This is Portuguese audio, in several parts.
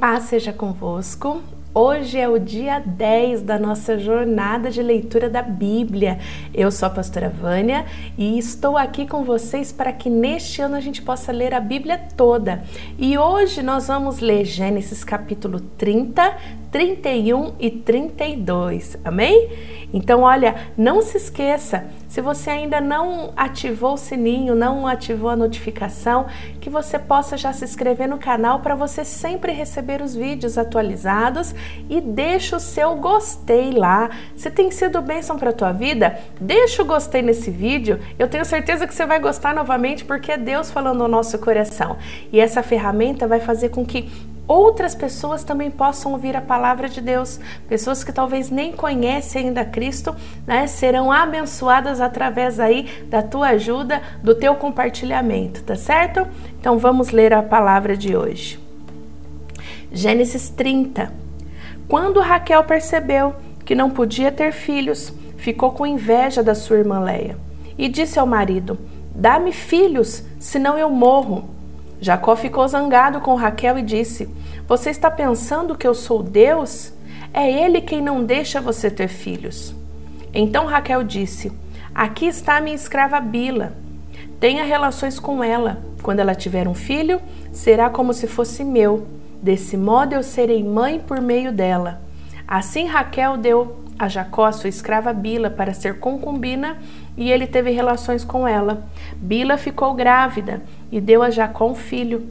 Paz seja convosco. Hoje é o dia 10 da nossa jornada de leitura da Bíblia. Eu sou a pastora Vânia e estou aqui com vocês para que neste ano a gente possa ler a Bíblia toda. E hoje nós vamos ler Gênesis capítulo 30, 31 e 32. Amém? Então, olha, não se esqueça, se você ainda não ativou o sininho, não ativou a notificação, que você possa já se inscrever no canal para você sempre receber os vídeos atualizados e deixa o seu gostei lá. Se tem sido bênção para a tua vida, deixa o gostei nesse vídeo. Eu tenho certeza que você vai gostar novamente porque é Deus falando no nosso coração. E essa ferramenta vai fazer com que outras pessoas também possam ouvir a palavra de Deus. Pessoas que talvez nem conhecem ainda Cristo, né, serão abençoadas através aí da tua ajuda, do teu compartilhamento, tá certo? Então vamos ler a palavra de hoje. Gênesis 30. Quando Raquel percebeu que não podia ter filhos, ficou com inveja da sua irmã Leia e disse ao marido: Dá-me filhos, senão eu morro. Jacó ficou zangado com Raquel e disse: Você está pensando que eu sou Deus? É ele quem não deixa você ter filhos. Então Raquel disse: Aqui está minha escrava Bila. Tenha relações com ela. Quando ela tiver um filho, será como se fosse meu. Desse modo eu serei mãe por meio dela. Assim Raquel deu a Jacó sua escrava Bila para ser concubina e ele teve relações com ela. Bila ficou grávida e deu a Jacó um filho.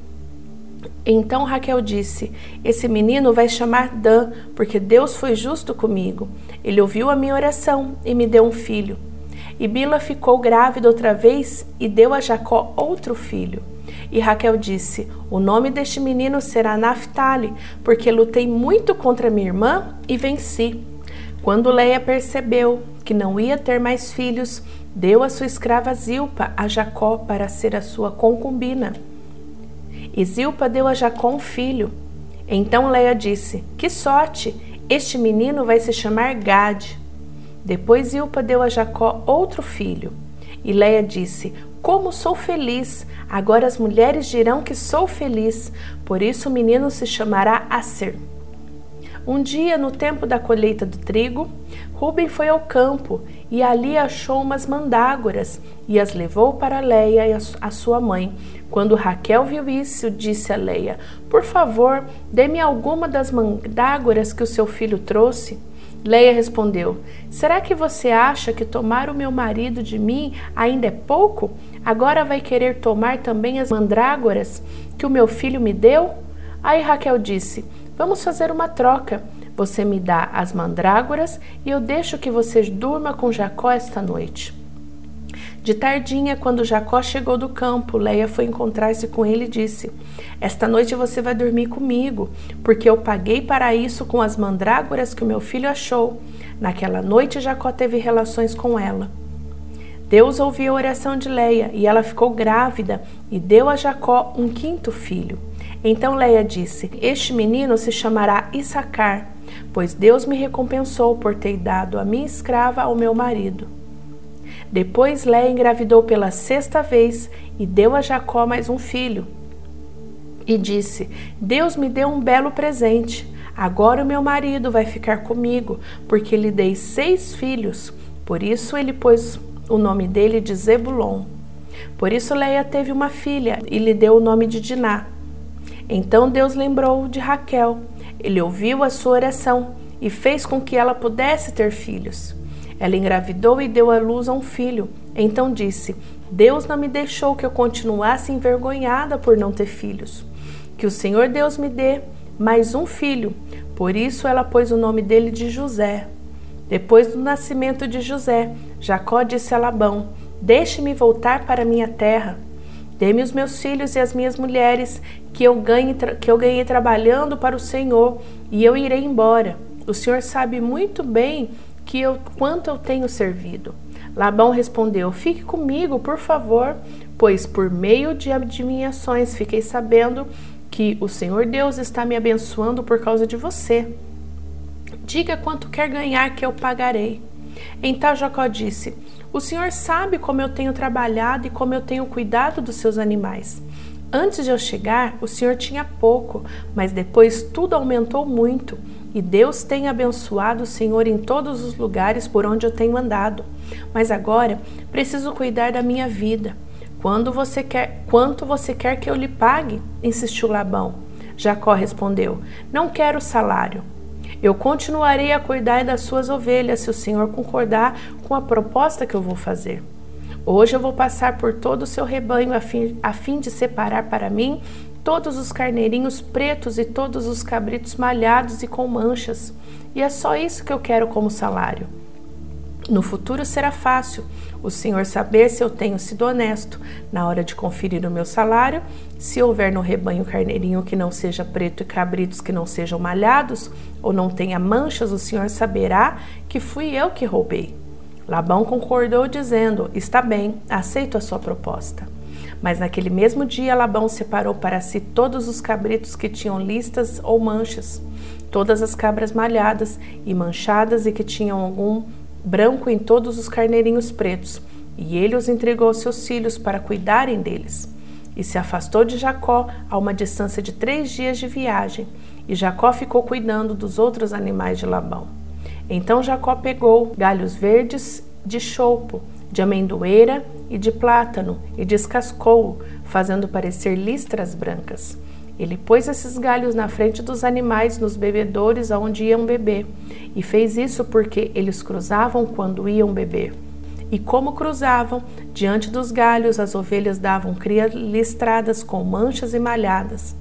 Então Raquel disse: Esse menino vai chamar Dan, porque Deus foi justo comigo. Ele ouviu a minha oração e me deu um filho. E Bila ficou grávida outra vez e deu a Jacó outro filho. E Raquel disse: O nome deste menino será Naphtali, porque lutei muito contra minha irmã e venci. Quando Leia percebeu que não ia ter mais filhos, deu a sua escrava Zilpa a Jacó para ser a sua concubina. E Zilpa deu a Jacó um filho. Então Leia disse: Que sorte! Este menino vai se chamar Gade. Depois Zilpa deu a Jacó outro filho. E Leia disse: Como sou feliz! Agora as mulheres dirão que sou feliz. Por isso o menino se chamará Aser. Um dia, no tempo da colheita do trigo, Rubem foi ao campo e ali achou umas mandágoras e as levou para Leia e a sua mãe. Quando Raquel viu isso, disse a Leia: Por favor, dê-me alguma das mandágoras que o seu filho trouxe. Leia respondeu: Será que você acha que tomar o meu marido de mim ainda é pouco? Agora vai querer tomar também as mandrágoras que o meu filho me deu? Aí Raquel disse: Vamos fazer uma troca. Você me dá as mandrágoras e eu deixo que você durma com Jacó esta noite. De tardinha, quando Jacó chegou do campo, Leia foi encontrar-se com ele e disse: Esta noite você vai dormir comigo, porque eu paguei para isso com as mandrágoras que o meu filho achou. Naquela noite, Jacó teve relações com ela. Deus ouviu a oração de Leia e ela ficou grávida e deu a Jacó um quinto filho. Então Leia disse: Este menino se chamará Issacar, pois Deus me recompensou por ter dado a minha escrava ao meu marido. Depois Leia engravidou pela sexta vez e deu a Jacó mais um filho. E disse: Deus me deu um belo presente. Agora o meu marido vai ficar comigo, porque lhe dei seis filhos. Por isso ele pôs o nome dele de Zebulon. Por isso Leia teve uma filha e lhe deu o nome de Diná. Então Deus lembrou de Raquel. Ele ouviu a sua oração e fez com que ela pudesse ter filhos. Ela engravidou e deu à luz a um filho. Então disse: Deus não me deixou que eu continuasse envergonhada por não ter filhos. Que o Senhor Deus me dê mais um filho. Por isso ela pôs o nome dele de José. Depois do nascimento de José, Jacó disse a Labão: Deixe-me voltar para minha terra. Dê-me os meus filhos e as minhas mulheres, que eu, ganhe, que eu ganhei trabalhando para o Senhor, e eu irei embora. O Senhor sabe muito bem que eu, quanto eu tenho servido. Labão respondeu: Fique comigo, por favor, pois por meio de adivinhações fiquei sabendo que o Senhor Deus está me abençoando por causa de você. Diga quanto quer ganhar que eu pagarei. Então Jacó disse: O Senhor sabe como eu tenho trabalhado e como eu tenho cuidado dos seus animais. Antes de eu chegar, o Senhor tinha pouco, mas depois tudo aumentou muito. E Deus tem abençoado o Senhor em todos os lugares por onde eu tenho andado. Mas agora preciso cuidar da minha vida. Quando você quer, quanto você quer que eu lhe pague? insistiu Labão. Jacó respondeu: Não quero salário. Eu continuarei a cuidar das suas ovelhas se o Senhor concordar com a proposta que eu vou fazer. Hoje eu vou passar por todo o seu rebanho a fim, a fim de separar para mim todos os carneirinhos pretos e todos os cabritos malhados e com manchas. E é só isso que eu quero como salário. No futuro será fácil o Senhor saber se eu tenho sido honesto na hora de conferir o meu salário, se houver no rebanho carneirinho que não seja preto e cabritos que não sejam malhados ou não tenha manchas, o Senhor saberá que fui eu que roubei. Labão concordou, dizendo: Está bem, aceito a sua proposta. Mas naquele mesmo dia, Labão separou para si todos os cabritos que tinham listas ou manchas, todas as cabras malhadas e manchadas e que tinham algum branco em todos os carneirinhos pretos, e ele os entregou aos seus filhos para cuidarem deles. E se afastou de Jacó a uma distância de três dias de viagem, e Jacó ficou cuidando dos outros animais de Labão. Então Jacó pegou galhos verdes de choupo, de amendoeira e de plátano e descascou, fazendo parecer listras brancas. Ele pôs esses galhos na frente dos animais nos bebedouros aonde iam beber, e fez isso porque eles cruzavam quando iam beber. E como cruzavam, diante dos galhos as ovelhas davam cria listradas com manchas e malhadas.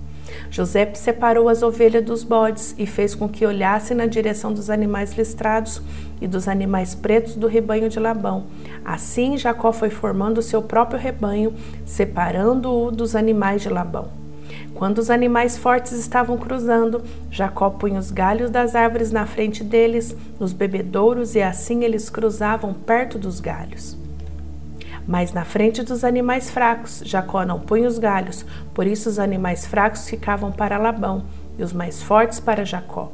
José separou as ovelhas dos bodes e fez com que olhassem na direção dos animais listrados e dos animais pretos do rebanho de Labão. Assim Jacó foi formando seu próprio rebanho, separando-o dos animais de Labão. Quando os animais fortes estavam cruzando, Jacó punha os galhos das árvores na frente deles, nos bebedouros, e assim eles cruzavam perto dos galhos. Mas na frente dos animais fracos, Jacó não punha os galhos, por isso os animais fracos ficavam para Labão e os mais fortes para Jacó.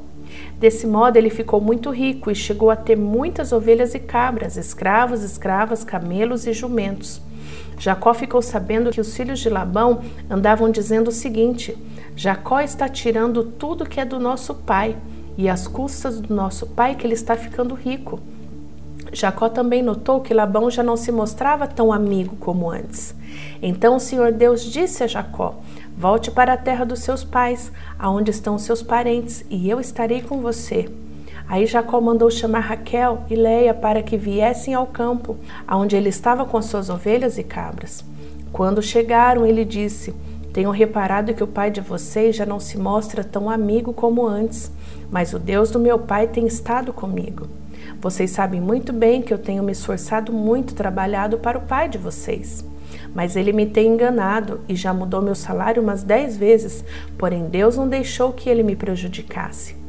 Desse modo ele ficou muito rico e chegou a ter muitas ovelhas e cabras, escravos, escravas, camelos e jumentos. Jacó ficou sabendo que os filhos de Labão andavam dizendo o seguinte: Jacó está tirando tudo que é do nosso pai, e às custas do nosso pai que ele está ficando rico. Jacó também notou que Labão já não se mostrava tão amigo como antes. Então o Senhor Deus disse a Jacó: Volte para a terra dos seus pais, aonde estão seus parentes, e eu estarei com você. Aí Jacó mandou chamar Raquel e Leia para que viessem ao campo, aonde ele estava com suas ovelhas e cabras. Quando chegaram, ele disse: Tenho reparado que o pai de vocês já não se mostra tão amigo como antes, mas o Deus do meu pai tem estado comigo. Vocês sabem muito bem que eu tenho me esforçado muito, trabalhado para o pai de vocês. Mas ele me tem enganado e já mudou meu salário umas dez vezes, porém Deus não deixou que ele me prejudicasse.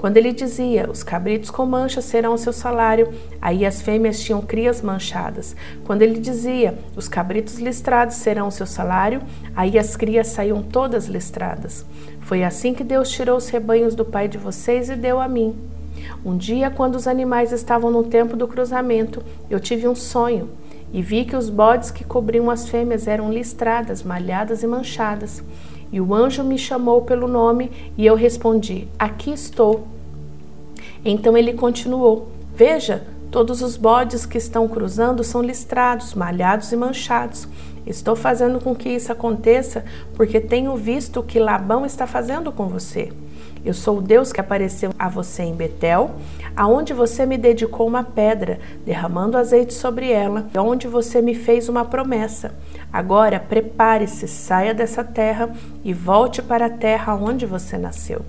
Quando ele dizia, os cabritos com manchas serão o seu salário, aí as fêmeas tinham crias manchadas. Quando ele dizia, os cabritos listrados serão o seu salário, aí as crias saíam todas listradas. Foi assim que Deus tirou os rebanhos do pai de vocês e deu a mim. Um dia, quando os animais estavam no tempo do cruzamento, eu tive um sonho e vi que os bodes que cobriam as fêmeas eram listradas, malhadas e manchadas. E o anjo me chamou pelo nome e eu respondi: Aqui estou. Então ele continuou: Veja, todos os bodes que estão cruzando são listrados, malhados e manchados. Estou fazendo com que isso aconteça porque tenho visto o que Labão está fazendo com você. Eu sou o Deus que apareceu a você em Betel, aonde você me dedicou uma pedra, derramando azeite sobre ela, e onde você me fez uma promessa. Agora prepare-se, saia dessa terra e volte para a terra onde você nasceu.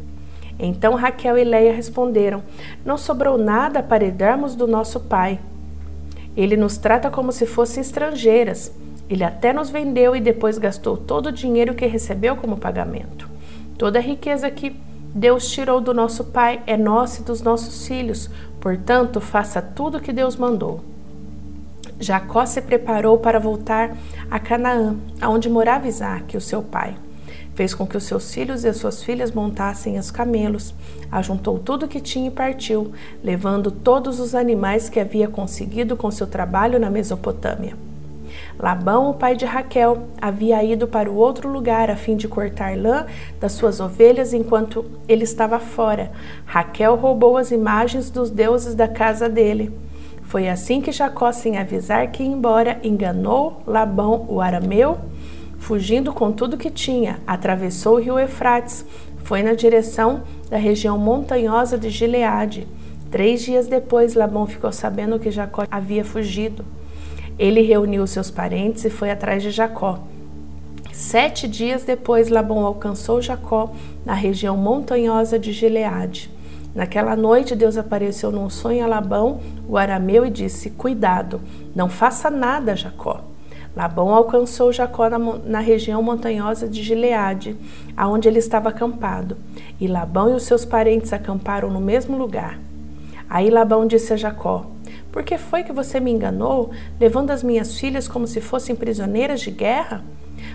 Então Raquel e Leia responderam: Não sobrou nada para herdarmos do nosso pai. Ele nos trata como se fossem estrangeiras. Ele até nos vendeu e depois gastou todo o dinheiro que recebeu como pagamento. Toda a riqueza que Deus tirou do nosso pai é nosso e dos nossos filhos, portanto, faça tudo o que Deus mandou. Jacó se preparou para voltar a Canaã, aonde morava Isaac, o seu pai. Fez com que os seus filhos e as suas filhas montassem os camelos, ajuntou tudo o que tinha e partiu, levando todos os animais que havia conseguido com seu trabalho na Mesopotâmia. Labão, o pai de Raquel, havia ido para o outro lugar a fim de cortar lã das suas ovelhas enquanto ele estava fora. Raquel roubou as imagens dos deuses da casa dele. Foi assim que Jacó, sem avisar que ia embora, enganou Labão, o arameu, fugindo com tudo que tinha, atravessou o rio Eufrates, foi na direção da região montanhosa de Gileade. Três dias depois, Labão ficou sabendo que Jacó havia fugido. Ele reuniu seus parentes e foi atrás de Jacó. Sete dias depois, Labão alcançou Jacó na região montanhosa de Gileade. Naquela noite, Deus apareceu num sonho a Labão, o arameu, e disse: Cuidado, não faça nada, Jacó. Labão alcançou Jacó na, na, região montanhosa de Gileade, aonde ele estava acampado, e Labão e os seus parentes acamparam no mesmo lugar. Aí Labão disse a Jacó: por que foi que você me enganou, levando as minhas filhas como se fossem prisioneiras de guerra?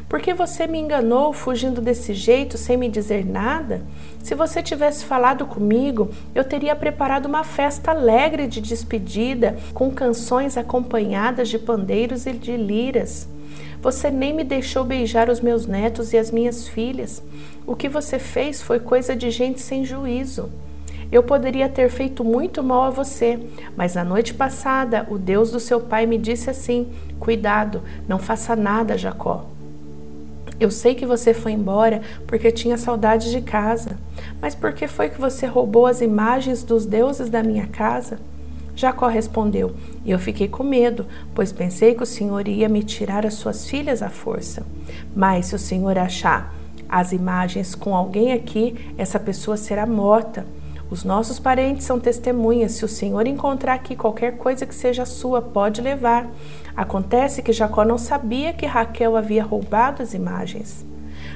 Por que você me enganou fugindo desse jeito sem me dizer nada? Se você tivesse falado comigo, eu teria preparado uma festa alegre de despedida, com canções acompanhadas de pandeiros e de liras. Você nem me deixou beijar os meus netos e as minhas filhas. O que você fez foi coisa de gente sem juízo. Eu poderia ter feito muito mal a você, mas na noite passada o Deus do seu pai me disse assim: Cuidado, não faça nada, Jacó. Eu sei que você foi embora porque tinha saudade de casa, mas por que foi que você roubou as imagens dos deuses da minha casa? Jacó respondeu: eu fiquei com medo, pois pensei que o Senhor ia me tirar as suas filhas à força. Mas se o Senhor achar as imagens com alguém aqui, essa pessoa será morta. Os nossos parentes são testemunhas. Se o Senhor encontrar aqui qualquer coisa que seja sua, pode levar. Acontece que Jacó não sabia que Raquel havia roubado as imagens.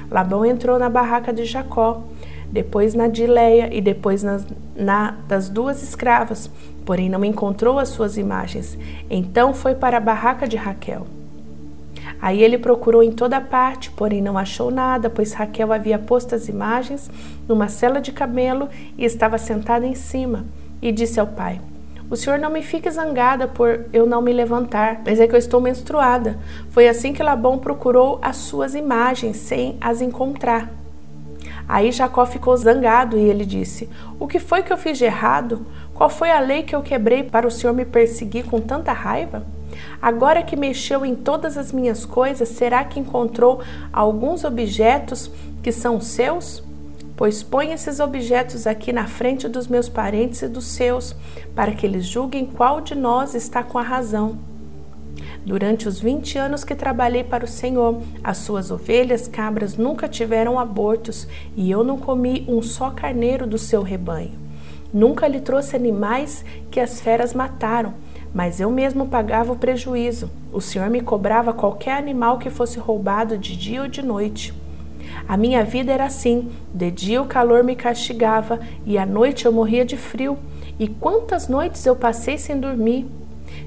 Labão entrou na barraca de Jacó, depois na de Leia e depois na, na das duas escravas, porém não encontrou as suas imagens. Então foi para a barraca de Raquel. Aí ele procurou em toda parte, porém não achou nada, pois Raquel havia posto as imagens numa cela de camelo e estava sentada em cima. E disse ao pai: O senhor não me fique zangada por eu não me levantar, mas é que eu estou menstruada. Foi assim que Labão procurou as suas imagens, sem as encontrar. Aí Jacó ficou zangado e ele disse: O que foi que eu fiz de errado? Qual foi a lei que eu quebrei para o senhor me perseguir com tanta raiva? Agora que mexeu em todas as minhas coisas, será que encontrou alguns objetos que são seus? Pois põe esses objetos aqui na frente dos meus parentes e dos seus, para que eles julguem qual de nós está com a razão. Durante os 20 anos que trabalhei para o Senhor, as suas ovelhas cabras nunca tiveram abortos e eu não comi um só carneiro do seu rebanho. Nunca lhe trouxe animais que as feras mataram mas eu mesmo pagava o prejuízo. O Senhor me cobrava qualquer animal que fosse roubado de dia ou de noite. A minha vida era assim: de dia o calor me castigava e à noite eu morria de frio. E quantas noites eu passei sem dormir?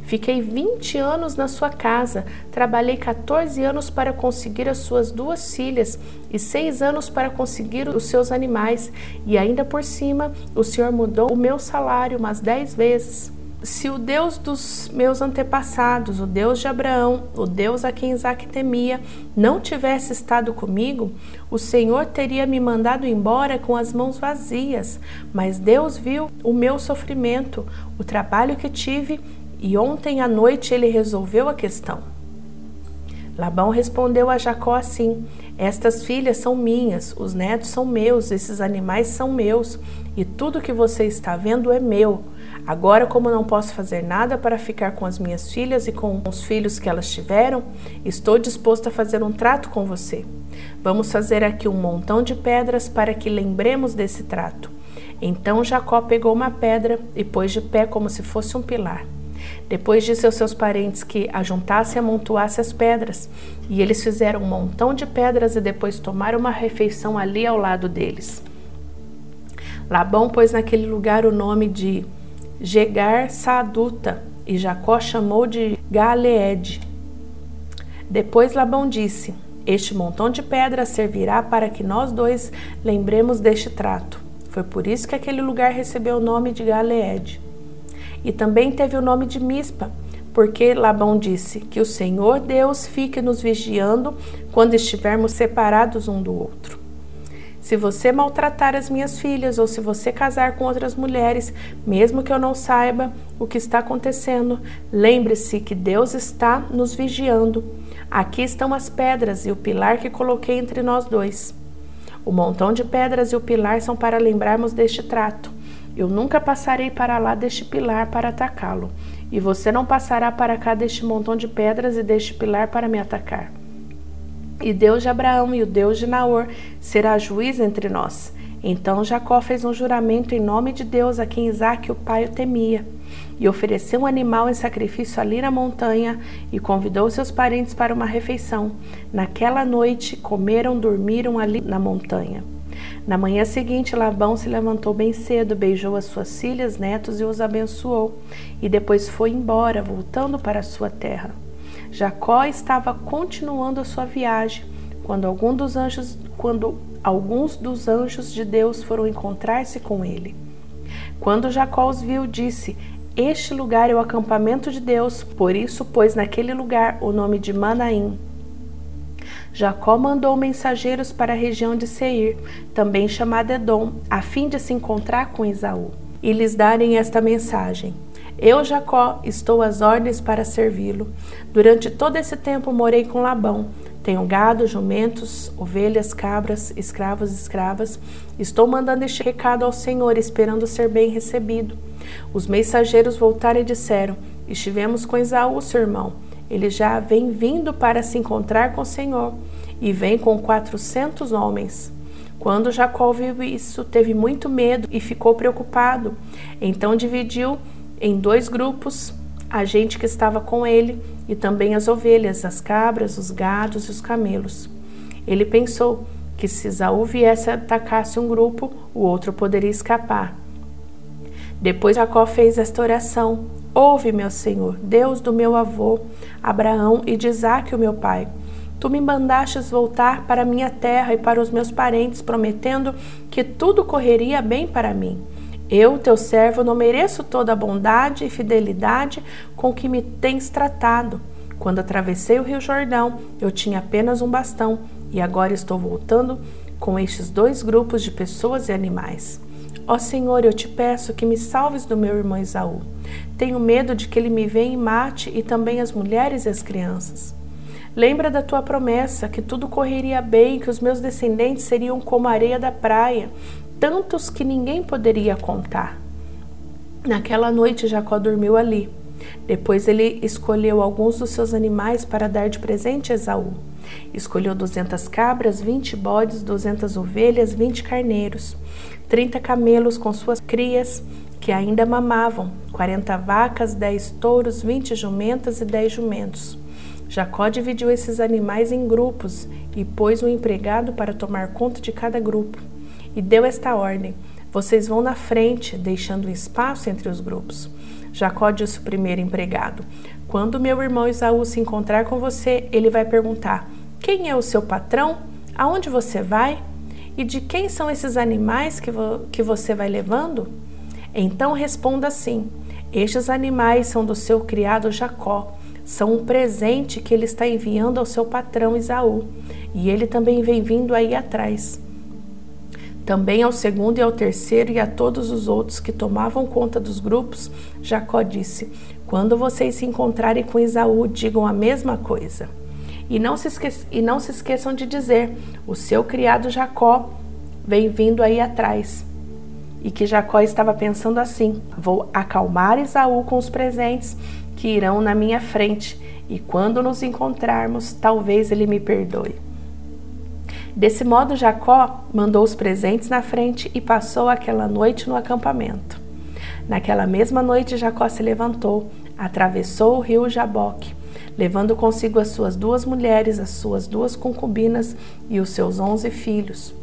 Fiquei 20 anos na sua casa, trabalhei 14 anos para conseguir as suas duas filhas e seis anos para conseguir os seus animais, e ainda por cima o Senhor mudou o meu salário umas dez vezes se o Deus dos meus antepassados, o Deus de Abraão, o Deus a quem Isaac temia, não tivesse estado comigo, o Senhor teria me mandado embora com as mãos vazias. Mas Deus viu o meu sofrimento, o trabalho que tive, e ontem à noite ele resolveu a questão. Labão respondeu a Jacó assim: Estas filhas são minhas, os netos são meus, esses animais são meus, e tudo que você está vendo é meu. Agora, como não posso fazer nada para ficar com as minhas filhas e com os filhos que elas tiveram, estou disposto a fazer um trato com você. Vamos fazer aqui um montão de pedras para que lembremos desse trato. Então Jacó pegou uma pedra e pôs de pé como se fosse um pilar. Depois disse aos seus parentes que ajuntasse e amontoasse as pedras, e eles fizeram um montão de pedras e depois tomaram uma refeição ali ao lado deles. Labão pôs naquele lugar o nome de Gegar Saaduta, e Jacó chamou de Galeed. Depois Labão disse: Este montão de pedras servirá para que nós dois lembremos deste trato. Foi por isso que aquele lugar recebeu o nome de Galeed. E também teve o nome de Mispa, porque Labão disse: Que o Senhor Deus fique nos vigiando quando estivermos separados um do outro. Se você maltratar as minhas filhas ou se você casar com outras mulheres, mesmo que eu não saiba o que está acontecendo, lembre-se que Deus está nos vigiando. Aqui estão as pedras e o pilar que coloquei entre nós dois. O montão de pedras e o pilar são para lembrarmos deste trato. Eu nunca passarei para lá deste pilar para atacá-lo, e você não passará para cá deste montão de pedras e deste pilar para me atacar. E Deus de Abraão e o Deus de Naor será juiz entre nós. Então Jacó fez um juramento em nome de Deus a quem Isaac, o pai, o temia, e ofereceu um animal em sacrifício ali na montanha e convidou seus parentes para uma refeição. Naquela noite comeram, dormiram ali na montanha. Na manhã seguinte, Labão se levantou bem cedo, beijou as suas filhas, netos e os abençoou, e depois foi embora, voltando para a sua terra. Jacó estava continuando a sua viagem quando, algum dos anjos, quando alguns dos anjos de Deus foram encontrar-se com ele. Quando Jacó os viu, disse: Este lugar é o acampamento de Deus, por isso pôs naquele lugar o nome de Manaim. Jacó mandou mensageiros para a região de Seir, também chamada Edom, a fim de se encontrar com Esaú, e lhes darem esta mensagem: eu, Jacó, estou às ordens para servi-lo. Durante todo esse tempo morei com Labão. Tenho gado, jumentos, ovelhas, cabras, escravos e escravas. Estou mandando este recado ao Senhor, esperando ser bem recebido. Os mensageiros voltaram e disseram: Estivemos com Esaú, seu irmão. Ele já vem vindo para se encontrar com o Senhor e vem com quatrocentos homens. Quando Jacó viu isso, teve muito medo e ficou preocupado. Então dividiu em dois grupos a gente que estava com ele e também as ovelhas, as cabras, os gados e os camelos. Ele pensou que se Esaú viesse atacasse um grupo, o outro poderia escapar. Depois Jacó fez esta oração: Ouve, meu Senhor, Deus do meu avô Abraão e de Isaque, o meu pai. Tu me mandastes voltar para minha terra e para os meus parentes, prometendo que tudo correria bem para mim. Eu, teu servo, não mereço toda a bondade e fidelidade com que me tens tratado. Quando atravessei o rio Jordão, eu tinha apenas um bastão e agora estou voltando com estes dois grupos de pessoas e animais. Ó Senhor, eu te peço que me salves do meu irmão Esaú. Tenho medo de que ele me venha e mate e também as mulheres e as crianças. Lembra da tua promessa que tudo correria bem, que os meus descendentes seriam como a areia da praia, tantos que ninguém poderia contar. Naquela noite, Jacó dormiu ali. Depois ele escolheu alguns dos seus animais para dar de presente a Esaú. Escolheu duzentas cabras, vinte bodes, duzentas ovelhas, vinte carneiros, trinta camelos com suas crias que ainda mamavam, quarenta vacas, dez touros, vinte jumentas e dez jumentos. Jacó dividiu esses animais em grupos e pôs um empregado para tomar conta de cada grupo e deu esta ordem: Vocês vão na frente, deixando espaço entre os grupos. Jacó disse o primeiro empregado: Quando meu irmão Isaú se encontrar com você, ele vai perguntar: Quem é o seu patrão? Aonde você vai? E de quem são esses animais que, vo que você vai levando? Então responda assim: Estes animais são do seu criado Jacó. São um presente que ele está enviando ao seu patrão Isaú. E ele também vem vindo aí atrás. Também ao segundo e ao terceiro e a todos os outros que tomavam conta dos grupos, Jacó disse: Quando vocês se encontrarem com Esaú, digam a mesma coisa. E não se, esque e não se esqueçam de dizer: O seu criado Jacó vem vindo aí atrás. E que Jacó estava pensando assim: Vou acalmar Esaú com os presentes que irão na minha frente, e quando nos encontrarmos, talvez ele me perdoe. Desse modo, Jacó mandou os presentes na frente e passou aquela noite no acampamento. Naquela mesma noite, Jacó se levantou, atravessou o rio Jaboque, levando consigo as suas duas mulheres, as suas duas concubinas e os seus onze filhos.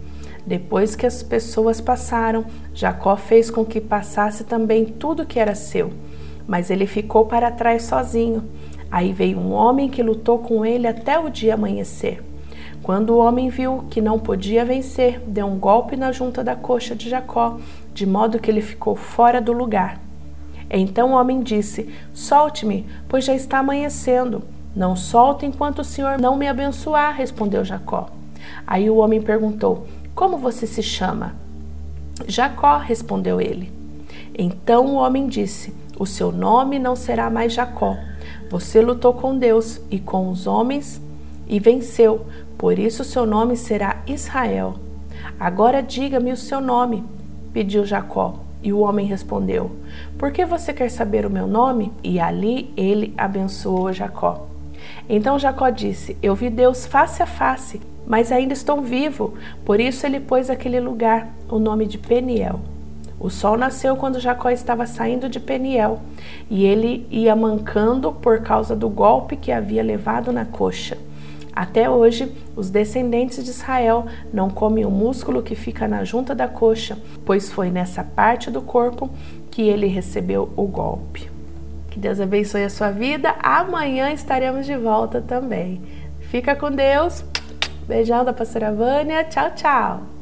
Depois que as pessoas passaram, Jacó fez com que passasse também tudo que era seu, mas ele ficou para trás sozinho. Aí veio um homem que lutou com ele até o dia amanhecer. Quando o homem viu que não podia vencer, deu um golpe na junta da coxa de Jacó, de modo que ele ficou fora do lugar. Então o homem disse: Solte-me, pois já está amanhecendo. Não solto enquanto o Senhor não me abençoar, respondeu Jacó. Aí o homem perguntou: Como você se chama? Jacó, respondeu ele. Então o homem disse: O seu nome não será mais Jacó. Você lutou com Deus e com os homens e venceu. Por isso seu nome será Israel. Agora diga-me o seu nome, pediu Jacó. E o homem respondeu: Por que você quer saber o meu nome? E ali ele abençoou Jacó. Então Jacó disse: Eu vi Deus face a face, mas ainda estou vivo. Por isso ele pôs aquele lugar o nome de Peniel. O sol nasceu quando Jacó estava saindo de Peniel e ele ia mancando por causa do golpe que havia levado na coxa. Até hoje, os descendentes de Israel não comem o músculo que fica na junta da coxa, pois foi nessa parte do corpo que ele recebeu o golpe. Que Deus abençoe a sua vida. Amanhã estaremos de volta também. Fica com Deus. Beijão da pastora Vânia. Tchau, tchau.